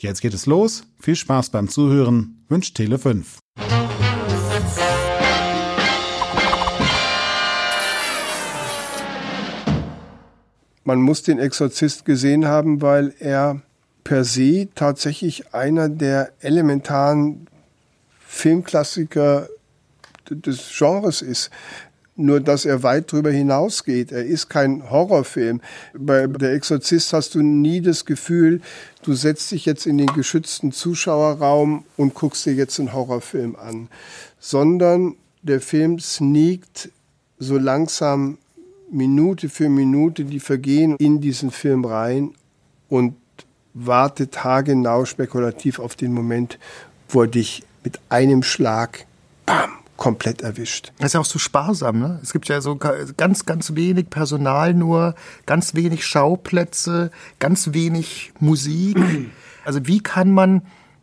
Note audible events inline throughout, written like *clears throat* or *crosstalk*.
Jetzt geht es los. Viel Spaß beim Zuhören. Wünscht Tele 5. Man muss den Exorzist gesehen haben, weil er per se tatsächlich einer der elementaren Filmklassiker des Genres ist nur dass er weit drüber hinausgeht. Er ist kein Horrorfilm. Bei Der Exorzist hast du nie das Gefühl, du setzt dich jetzt in den geschützten Zuschauerraum und guckst dir jetzt einen Horrorfilm an, sondern der Film sneakt so langsam Minute für Minute, die vergehen in diesen Film rein und wartet haargenau spekulativ auf den Moment, wo er dich mit einem Schlag, bam, komplett erwischt. Das ist ja auch so sparsam, ne? Es gibt ja so ganz, ganz wenig Personal nur, ganz wenig Schauplätze, ganz wenig Musik. *clears throat* Also wie kann man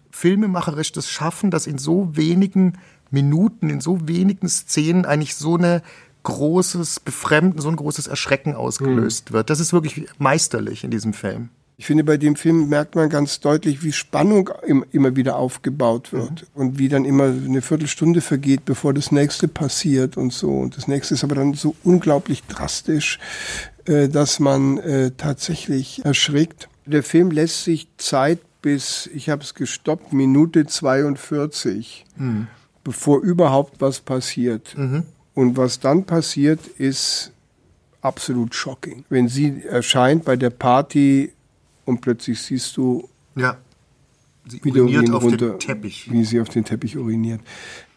filmemacherisch das schaffen, dass in so wenigen Minuten, in so wenigen Szenen eigentlich so eine großes Befremden, so ein großes Erschrecken ausgelöst wird. Das ist wirklich meisterlich in diesem Film. Ich finde, bei dem Film merkt man ganz deutlich, wie Spannung immer wieder aufgebaut wird mhm. und wie dann immer eine Viertelstunde vergeht, bevor das nächste passiert und so. Und das nächste ist aber dann so unglaublich drastisch, äh, dass man äh, tatsächlich erschrickt. Der Film lässt sich Zeit bis, ich habe es gestoppt, Minute 42, mhm. bevor überhaupt was passiert. Mhm. Und was dann passiert, ist absolut shocking. Wenn sie erscheint bei der Party und plötzlich siehst du, ja. Sie wie uriniert auf runter, den Teppich. Wie sie auf den Teppich uriniert.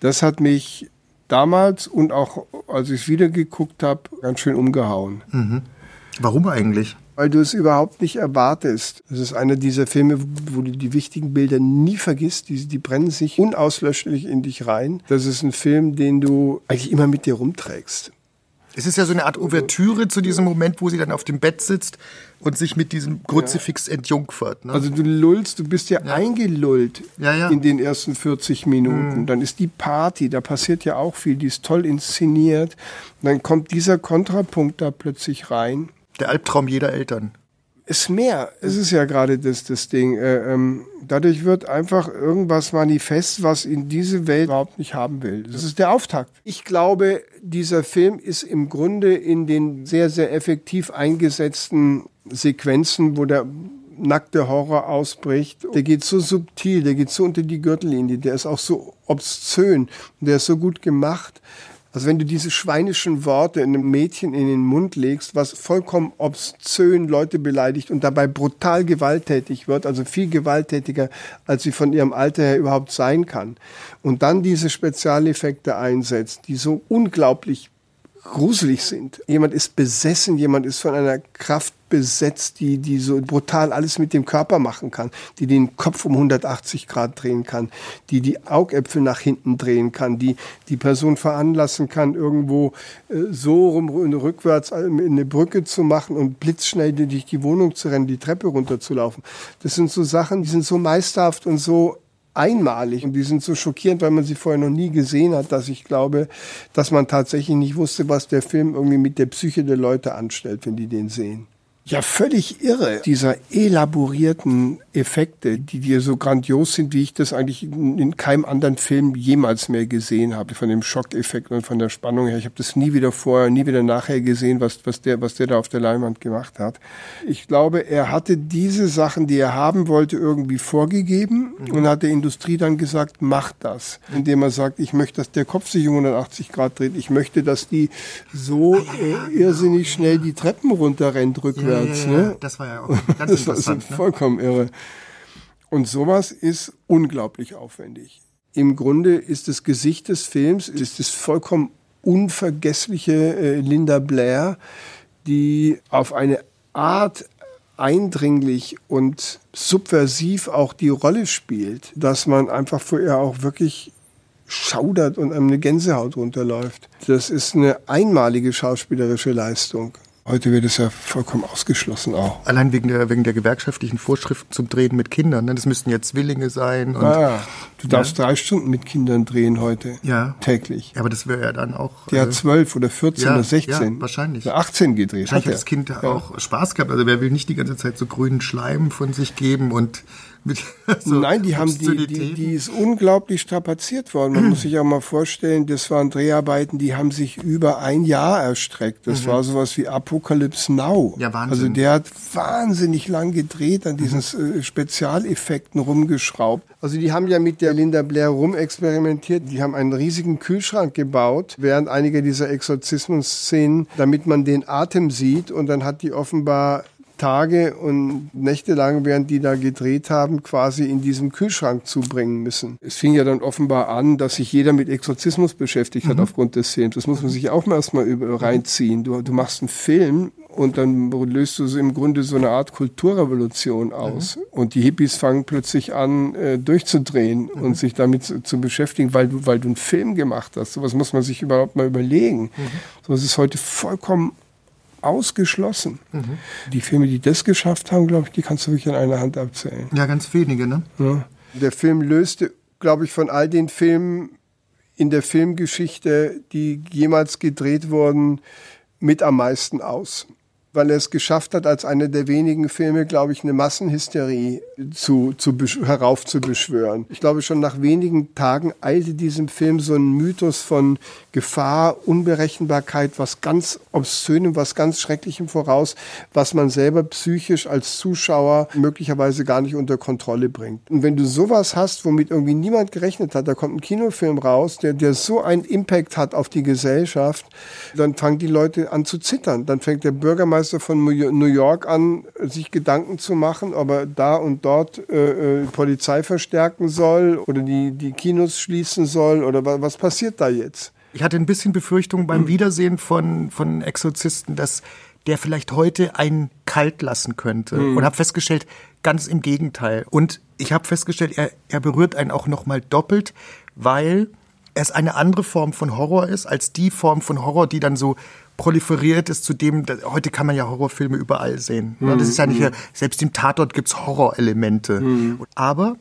Das hat mich damals und auch als ich es wieder geguckt habe, ganz schön umgehauen. Mhm. Warum eigentlich? Weil du es überhaupt nicht erwartest. Es ist einer dieser Filme, wo du die wichtigen Bilder nie vergisst. Die, die brennen sich unauslöschlich in dich rein. Das ist ein Film, den du eigentlich immer mit dir rumträgst. Es ist ja so eine Art Ouvertüre zu diesem Moment, wo sie dann auf dem Bett sitzt und sich mit diesem Kruzifix entjungfert. Ne? Also du lullst, du bist ja, ja. eingelullt ja, ja. in den ersten 40 Minuten. Mhm. Dann ist die Party, da passiert ja auch viel, die ist toll inszeniert. Dann kommt dieser Kontrapunkt da plötzlich rein. Der Albtraum jeder Eltern ist mehr. Es ist ja gerade das, das Ding. Äh, ähm, dadurch wird einfach irgendwas manifest, was in diese Welt überhaupt nicht haben will. Das ist der Auftakt. Ich glaube, dieser Film ist im Grunde in den sehr, sehr effektiv eingesetzten Sequenzen, wo der nackte Horror ausbricht. Der geht so subtil, der geht so unter die Gürtellinie, der ist auch so obszön, der ist so gut gemacht. Also wenn du diese schweinischen Worte einem Mädchen in den Mund legst, was vollkommen obszön Leute beleidigt und dabei brutal gewalttätig wird, also viel gewalttätiger, als sie von ihrem Alter her überhaupt sein kann, und dann diese Spezialeffekte einsetzt, die so unglaublich gruselig sind. Jemand ist besessen, jemand ist von einer Kraft besetzt, die, die so brutal alles mit dem Körper machen kann, die den Kopf um 180 Grad drehen kann, die die Augäpfel nach hinten drehen kann, die die Person veranlassen kann, irgendwo äh, so rum rückwärts in eine Brücke zu machen und blitzschnell durch die Wohnung zu rennen, die Treppe runterzulaufen. Das sind so Sachen, die sind so meisterhaft und so einmalig. Und die sind so schockierend, weil man sie vorher noch nie gesehen hat, dass ich glaube, dass man tatsächlich nicht wusste, was der Film irgendwie mit der Psyche der Leute anstellt, wenn die den sehen ja völlig irre, dieser elaborierten Effekte, die dir so grandios sind, wie ich das eigentlich in keinem anderen Film jemals mehr gesehen habe, von dem Schockeffekt und von der Spannung her. Ich habe das nie wieder vorher, nie wieder nachher gesehen, was, was, der, was der da auf der Leinwand gemacht hat. Ich glaube, er hatte diese Sachen, die er haben wollte, irgendwie vorgegeben mhm. und hat der Industrie dann gesagt, mach das. Indem er sagt, ich möchte, dass der Kopf sich um 180 Grad dreht. Ich möchte, dass die so äh, irrsinnig schnell die Treppen runterrennt rückwärts. Hertz. Ja, ja, ne? Das war ja auch *laughs* ganz das interessant. Das ist vollkommen ne? irre. Und sowas ist unglaublich aufwendig. Im Grunde ist das Gesicht des Films, ist das vollkommen unvergessliche äh, Linda Blair, die auf eine Art eindringlich und subversiv auch die Rolle spielt, dass man einfach vorher auch wirklich schaudert und einem eine Gänsehaut runterläuft. Das ist eine einmalige schauspielerische Leistung. Heute wird es ja vollkommen ausgeschlossen auch. Allein wegen der, wegen der gewerkschaftlichen Vorschriften zum Drehen mit Kindern. Ne? Das müssten jetzt Zwillinge sein. Und, ah, du darfst ja. drei Stunden mit Kindern drehen heute. Ja. Täglich. Ja, aber das wäre ja dann auch. Der äh, hat zwölf oder 14 ja, oder 16. Ja, wahrscheinlich. Oder 18 gedreht. Wahrscheinlich hat das Kind ja. auch Spaß gehabt. Also wer will nicht die ganze Zeit so grünen Schleim von sich geben und mit *laughs* so Nein, die haben die, die, die ist unglaublich strapaziert worden. Man muss sich auch mal vorstellen, das waren Dreharbeiten, die haben sich über ein Jahr erstreckt. Das mhm. war sowas wie Apocalypse Now. Ja, Wahnsinn. Also der hat wahnsinnig lang gedreht, an diesen mhm. Äh, Spezialeffekten rumgeschraubt. Also die haben ja mit der Linda Blair rumexperimentiert. Die haben einen riesigen Kühlschrank gebaut während einiger dieser Exorzismus-Szenen, damit man den Atem sieht. Und dann hat die offenbar Tage und Nächte lang, während die da gedreht haben, quasi in diesem Kühlschrank zubringen müssen. Es fing ja dann offenbar an, dass sich jeder mit Exorzismus beschäftigt hat mhm. aufgrund des Films. Das muss man sich auch mal erstmal reinziehen. Du, du machst einen Film und dann löst du so im Grunde so eine Art Kulturrevolution aus. Mhm. Und die Hippies fangen plötzlich an, äh, durchzudrehen mhm. und sich damit zu, zu, beschäftigen, weil du, weil du einen Film gemacht hast. Sowas muss man sich überhaupt mal überlegen. Mhm. Sowas ist heute vollkommen ausgeschlossen. Mhm. Die Filme, die das geschafft haben, glaube ich, die kannst du wirklich an einer Hand abzählen. Ja, ganz wenige, ne? Ja. Der Film löste, glaube ich, von all den Filmen in der Filmgeschichte, die jemals gedreht wurden, mit am meisten aus weil er es geschafft hat, als einer der wenigen Filme, glaube ich, eine Massenhysterie zu, zu heraufzubeschwören. Ich glaube, schon nach wenigen Tagen eilte diesem Film so ein Mythos von Gefahr, Unberechenbarkeit, was ganz Obszönem, was ganz Schrecklichem voraus, was man selber psychisch als Zuschauer möglicherweise gar nicht unter Kontrolle bringt. Und wenn du sowas hast, womit irgendwie niemand gerechnet hat, da kommt ein Kinofilm raus, der, der so einen Impact hat auf die Gesellschaft, dann fangen die Leute an zu zittern. Dann fängt der Bürgermeister Bürgermeister von New York an, sich Gedanken zu machen, ob er da und dort äh, äh, Polizei verstärken soll oder die, die Kinos schließen soll oder was, was passiert da jetzt? Ich hatte ein bisschen Befürchtung beim mhm. Wiedersehen von, von Exorzisten, dass der vielleicht heute einen kalt lassen könnte. Mhm. Und habe festgestellt, ganz im Gegenteil. Und ich habe festgestellt, er, er berührt einen auch noch mal doppelt, weil es eine andere Form von Horror ist, als die Form von Horror, die dann so proliferiert ist zu dem, heute kann man ja Horrorfilme überall sehen. Mhm. Das ist ja nicht, mhm. selbst im Tatort gibt's Horrorelemente. Mhm. Aber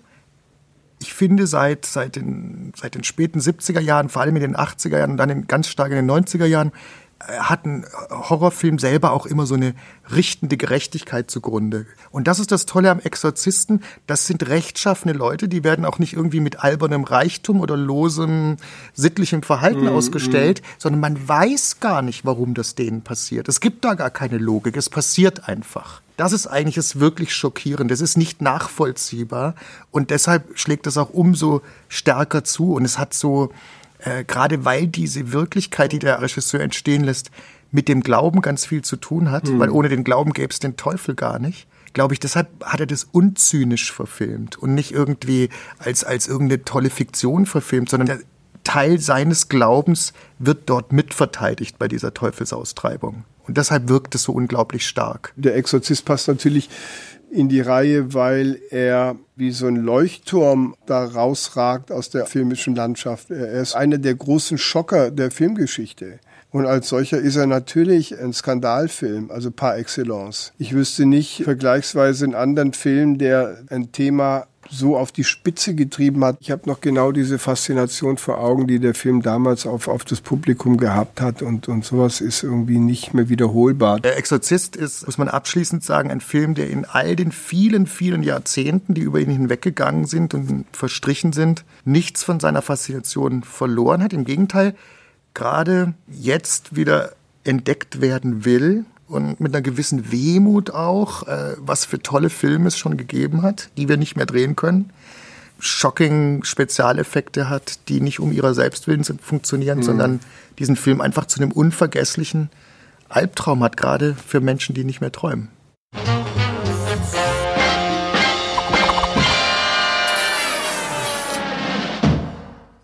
ich finde, seit, seit, den, seit den späten 70er Jahren, vor allem in den 80er Jahren und dann in, ganz stark in den 90er Jahren, hat ein Horrorfilm selber auch immer so eine richtende Gerechtigkeit zugrunde. Und das ist das Tolle am Exorzisten. Das sind rechtschaffene Leute, die werden auch nicht irgendwie mit albernem Reichtum oder losem sittlichem Verhalten mm, ausgestellt, mm. sondern man weiß gar nicht, warum das denen passiert. Es gibt da gar keine Logik. Es passiert einfach. Das ist eigentlich das wirklich schockierend. Das ist nicht nachvollziehbar. Und deshalb schlägt das auch umso stärker zu. Und es hat so, äh, gerade weil diese Wirklichkeit, die der Regisseur entstehen lässt, mit dem Glauben ganz viel zu tun hat, mhm. weil ohne den Glauben gäbe es den Teufel gar nicht. Glaube ich, deshalb hat er das unzynisch verfilmt und nicht irgendwie als, als irgendeine tolle Fiktion verfilmt, sondern der Teil seines Glaubens wird dort mitverteidigt bei dieser Teufelsaustreibung. Und deshalb wirkt es so unglaublich stark. Der Exorzist passt natürlich in die Reihe, weil er wie so ein Leuchtturm da rausragt aus der filmischen Landschaft. Er ist einer der großen Schocker der Filmgeschichte. Und als solcher ist er natürlich ein Skandalfilm, also par excellence. Ich wüsste nicht vergleichsweise einen anderen Film, der ein Thema so auf die Spitze getrieben hat. Ich habe noch genau diese Faszination vor Augen, die der Film damals auf, auf das Publikum gehabt hat und, und sowas ist irgendwie nicht mehr wiederholbar. Der Exorzist ist, muss man abschließend sagen, ein Film, der in all den vielen, vielen Jahrzehnten, die über ihn hinweggegangen sind und verstrichen sind, nichts von seiner Faszination verloren hat. Im Gegenteil, gerade jetzt wieder entdeckt werden will und mit einer gewissen Wehmut auch, äh, was für tolle Filme es schon gegeben hat, die wir nicht mehr drehen können. Shocking Spezialeffekte hat, die nicht um ihrer Selbstwillen funktionieren, mhm. sondern diesen Film einfach zu einem unvergesslichen Albtraum hat, gerade für Menschen, die nicht mehr träumen.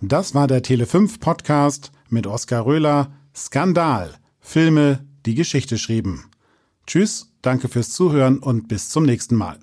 Das war der Tele5 Podcast mit Oskar Röhler. Skandal. Filme, die Geschichte schrieben. Tschüss Danke fürs Zuhören und bis zum nächsten Mal.